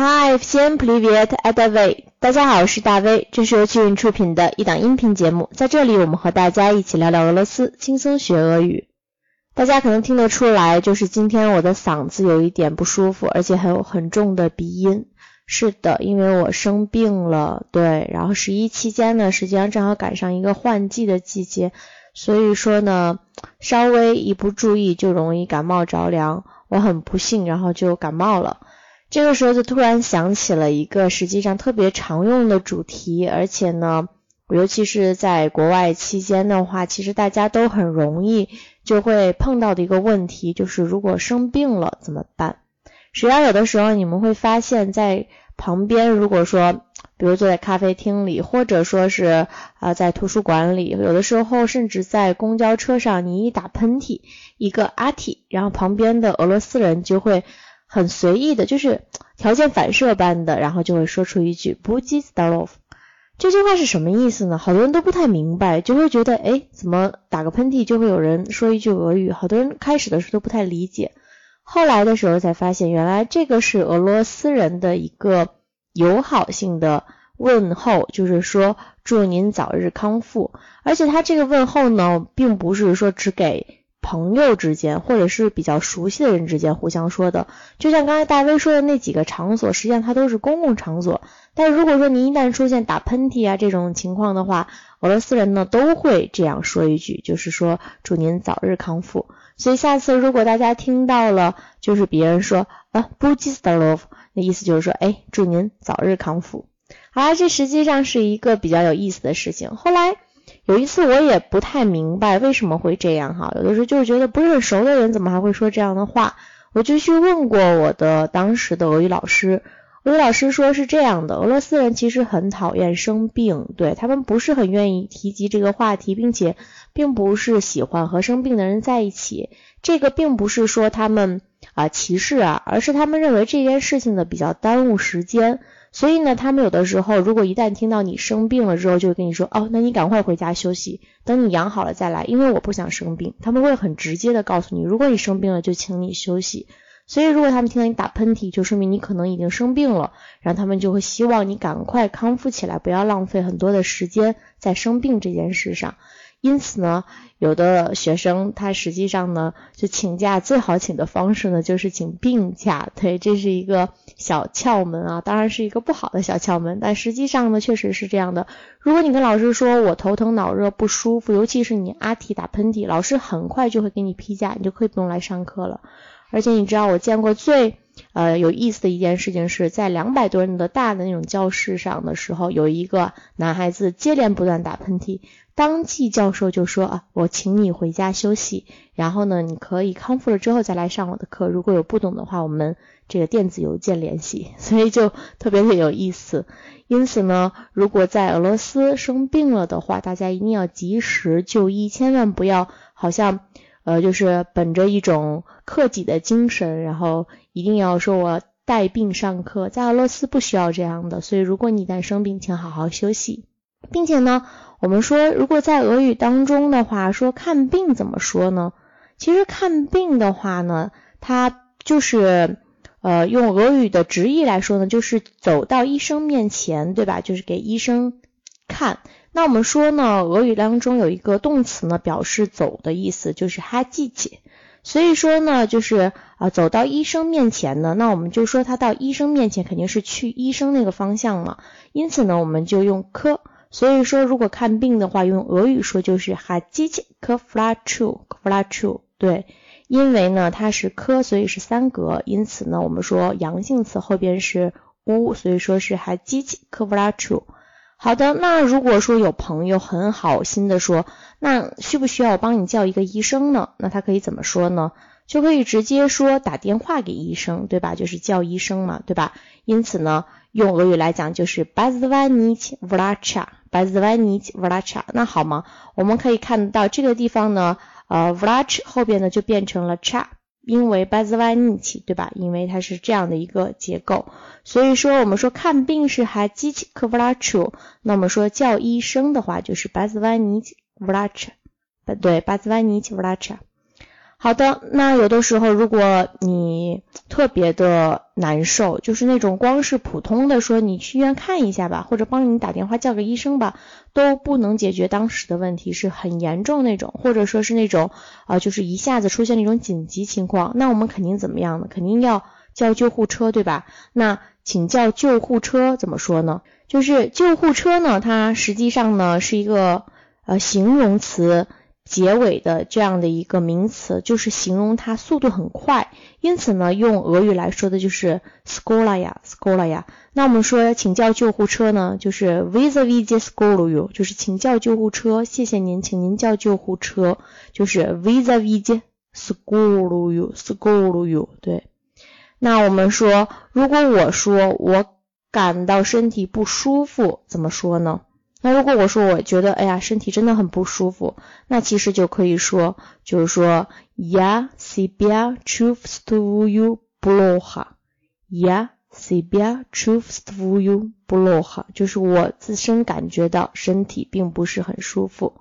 Hi, всем привет, это Давей。大家好，我是大威，这是由趣云出品的一档音频节目，在这里我们和大家一起聊聊俄罗斯，轻松学俄语。大家可能听得出来，就是今天我的嗓子有一点不舒服，而且还有很重的鼻音。是的，因为我生病了，对，然后十一期间呢，实际上正好赶上一个换季的季节，所以说呢，稍微一不注意就容易感冒着凉。我很不幸，然后就感冒了。 这个时候就突然想起了一个实际上特别常用的主题，而且呢，尤其是在国外期间的话，其实大家都很容易就会碰到的一个问题，就是如果生病了怎么办？实际上有的时候你们会发现，在旁边如果说，比如坐在咖啡厅里，或者说是啊在图书馆里，有的时候甚至在公交车上，你一打喷嚏，一个阿嚏，然后旁边的俄罗斯人就会。很随意的，就是条件反射般的，然后就会说出一句 b u j i s t a r o v 这句话是什么意思呢？好多人都不太明白，就会觉得，哎，怎么打个喷嚏就会有人说一句俄语？好多人开始的时候都不太理解，后来的时候才发现，原来这个是俄罗斯人的一个友好性的问候，就是说祝您早日康复。而且他这个问候呢，并不是说只给。朋友之间，或者是比较熟悉的人之间互相说的，就像刚才大威说的那几个场所，实际上它都是公共场所。但如果说您一旦出现打喷嚏啊这种情况的话，俄罗斯人呢都会这样说一句，就是说祝您早日康复。所以下次如果大家听到了，就是别人说啊 b u j i s t a r o v 那意思就是说，哎，祝您早日康复。好啦，这实际上是一个比较有意思的事情。后来。有一次我也不太明白为什么会这样哈，有的时候就是觉得不是很熟的人怎么还会说这样的话，我就去问过我的当时的俄语老师，俄语老师说是这样的，俄罗斯人其实很讨厌生病，对他们不是很愿意提及这个话题，并且并不是喜欢和生病的人在一起，这个并不是说他们啊歧视啊，而是他们认为这件事情呢比较耽误时间。所以呢，他们有的时候，如果一旦听到你生病了之后，就会跟你说，哦，那你赶快回家休息，等你养好了再来，因为我不想生病。他们会很直接的告诉你，如果你生病了，就请你休息。所以，如果他们听到你打喷嚏，就说明你可能已经生病了，然后他们就会希望你赶快康复起来，不要浪费很多的时间在生病这件事上。因此呢，有的学生他实际上呢，就请假最好请的方式呢，就是请病假。对，这是一个小窍门啊，当然是一个不好的小窍门，但实际上呢，确实是这样的。如果你跟老师说我头疼脑热不舒服，尤其是你阿嚏打喷嚏，老师很快就会给你批假，你就可以不用来上课了。而且你知道，我见过最呃有意思的一件事情是在两百多人的大的那种教室上的时候，有一个男孩子接连不断打喷嚏。当即教授就说啊，我请你回家休息，然后呢，你可以康复了之后再来上我的课。如果有不懂的话，我们这个电子邮件联系。所以就特别的有意思。因此呢，如果在俄罗斯生病了的话，大家一定要及时就医，千万不要好像呃就是本着一种克己的精神，然后一定要说我带病上课。在俄罗斯不需要这样的。所以如果你一旦生病，请好好休息，并且呢。我们说，如果在俄语当中的话，说看病怎么说呢？其实看病的话呢，它就是呃用俄语的直译来说呢，就是走到医生面前，对吧？就是给医生看。那我们说呢，俄语当中有一个动词呢，表示走的意思，就是哈季节。所以说呢，就是啊走到医生面前呢，那我们就说他到医生面前肯定是去医生那个方向嘛。因此呢，我们就用科。所以说，如果看病的话，用俄语说就是哈基奇科弗拉楚科弗拉楚。对，因为呢它是科，所以是三格，因此呢我们说阳性词后边是乌，所以说是哈基奇科弗拉楚。好的，那如果说有朋友很好心的说，那需不需要我帮你叫一个医生呢？那他可以怎么说呢？就可以直接说打电话给医生，对吧？就是叫医生嘛，对吧？因此呢，用俄语来讲就是 b a z v a n i c vracha。b a z v a n i c vracha，那好吗？我们可以看到这个地方呢，呃，vrach 后边呢就变成了 cha，因为 b a z v a n i c h 对吧？因为它是这样的一个结构，所以说我们说看病是还机器 k vrachu，那么说叫医生的话就是 b a z v a n i c h vracha，对 b a z v a n i c h vracha。好的，那有的时候如果你特别的难受，就是那种光是普通的说你去医院看一下吧，或者帮你打电话叫个医生吧，都不能解决当时的问题，是很严重那种，或者说是那种啊，就是一下子出现那种紧急情况，那我们肯定怎么样呢？肯定要叫救护车，对吧？那请叫救护车怎么说呢？就是救护车呢，它实际上呢是一个呃形容词。结尾的这样的一个名词，就是形容它速度很快，因此呢，用俄语来说的就是 skolaya，skolaya。那我们说请叫救护车呢，就是 vizavide skoluyu，就是请叫救护车，谢谢您，请您叫救护车，就是 vizavide skoluyu，skoluyu。对。那我们说，如果我说我感到身体不舒服，怎么说呢？那如果我说我觉得哎呀身体真的很不舒服，那其实就可以说就是说 я себя чувствую плохо，я себя чувствую плохо，就是我自身感觉到身体并不是很舒服。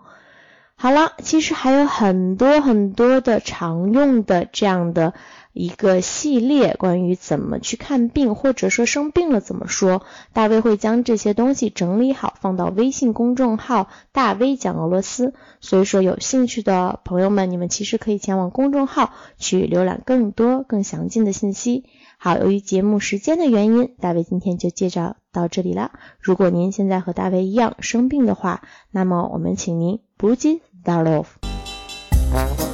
好了，其实还有很多很多的常用的这样的。一个系列关于怎么去看病，或者说生病了怎么说，大卫会将这些东西整理好，放到微信公众号“大 V 讲俄罗斯”。所以说，有兴趣的朋友们，你们其实可以前往公众号去浏览更多更详尽的信息。好，由于节目时间的原因，大卫今天就介绍到这里了。如果您现在和大卫一样生病的话，那么我们请您不 u d that off.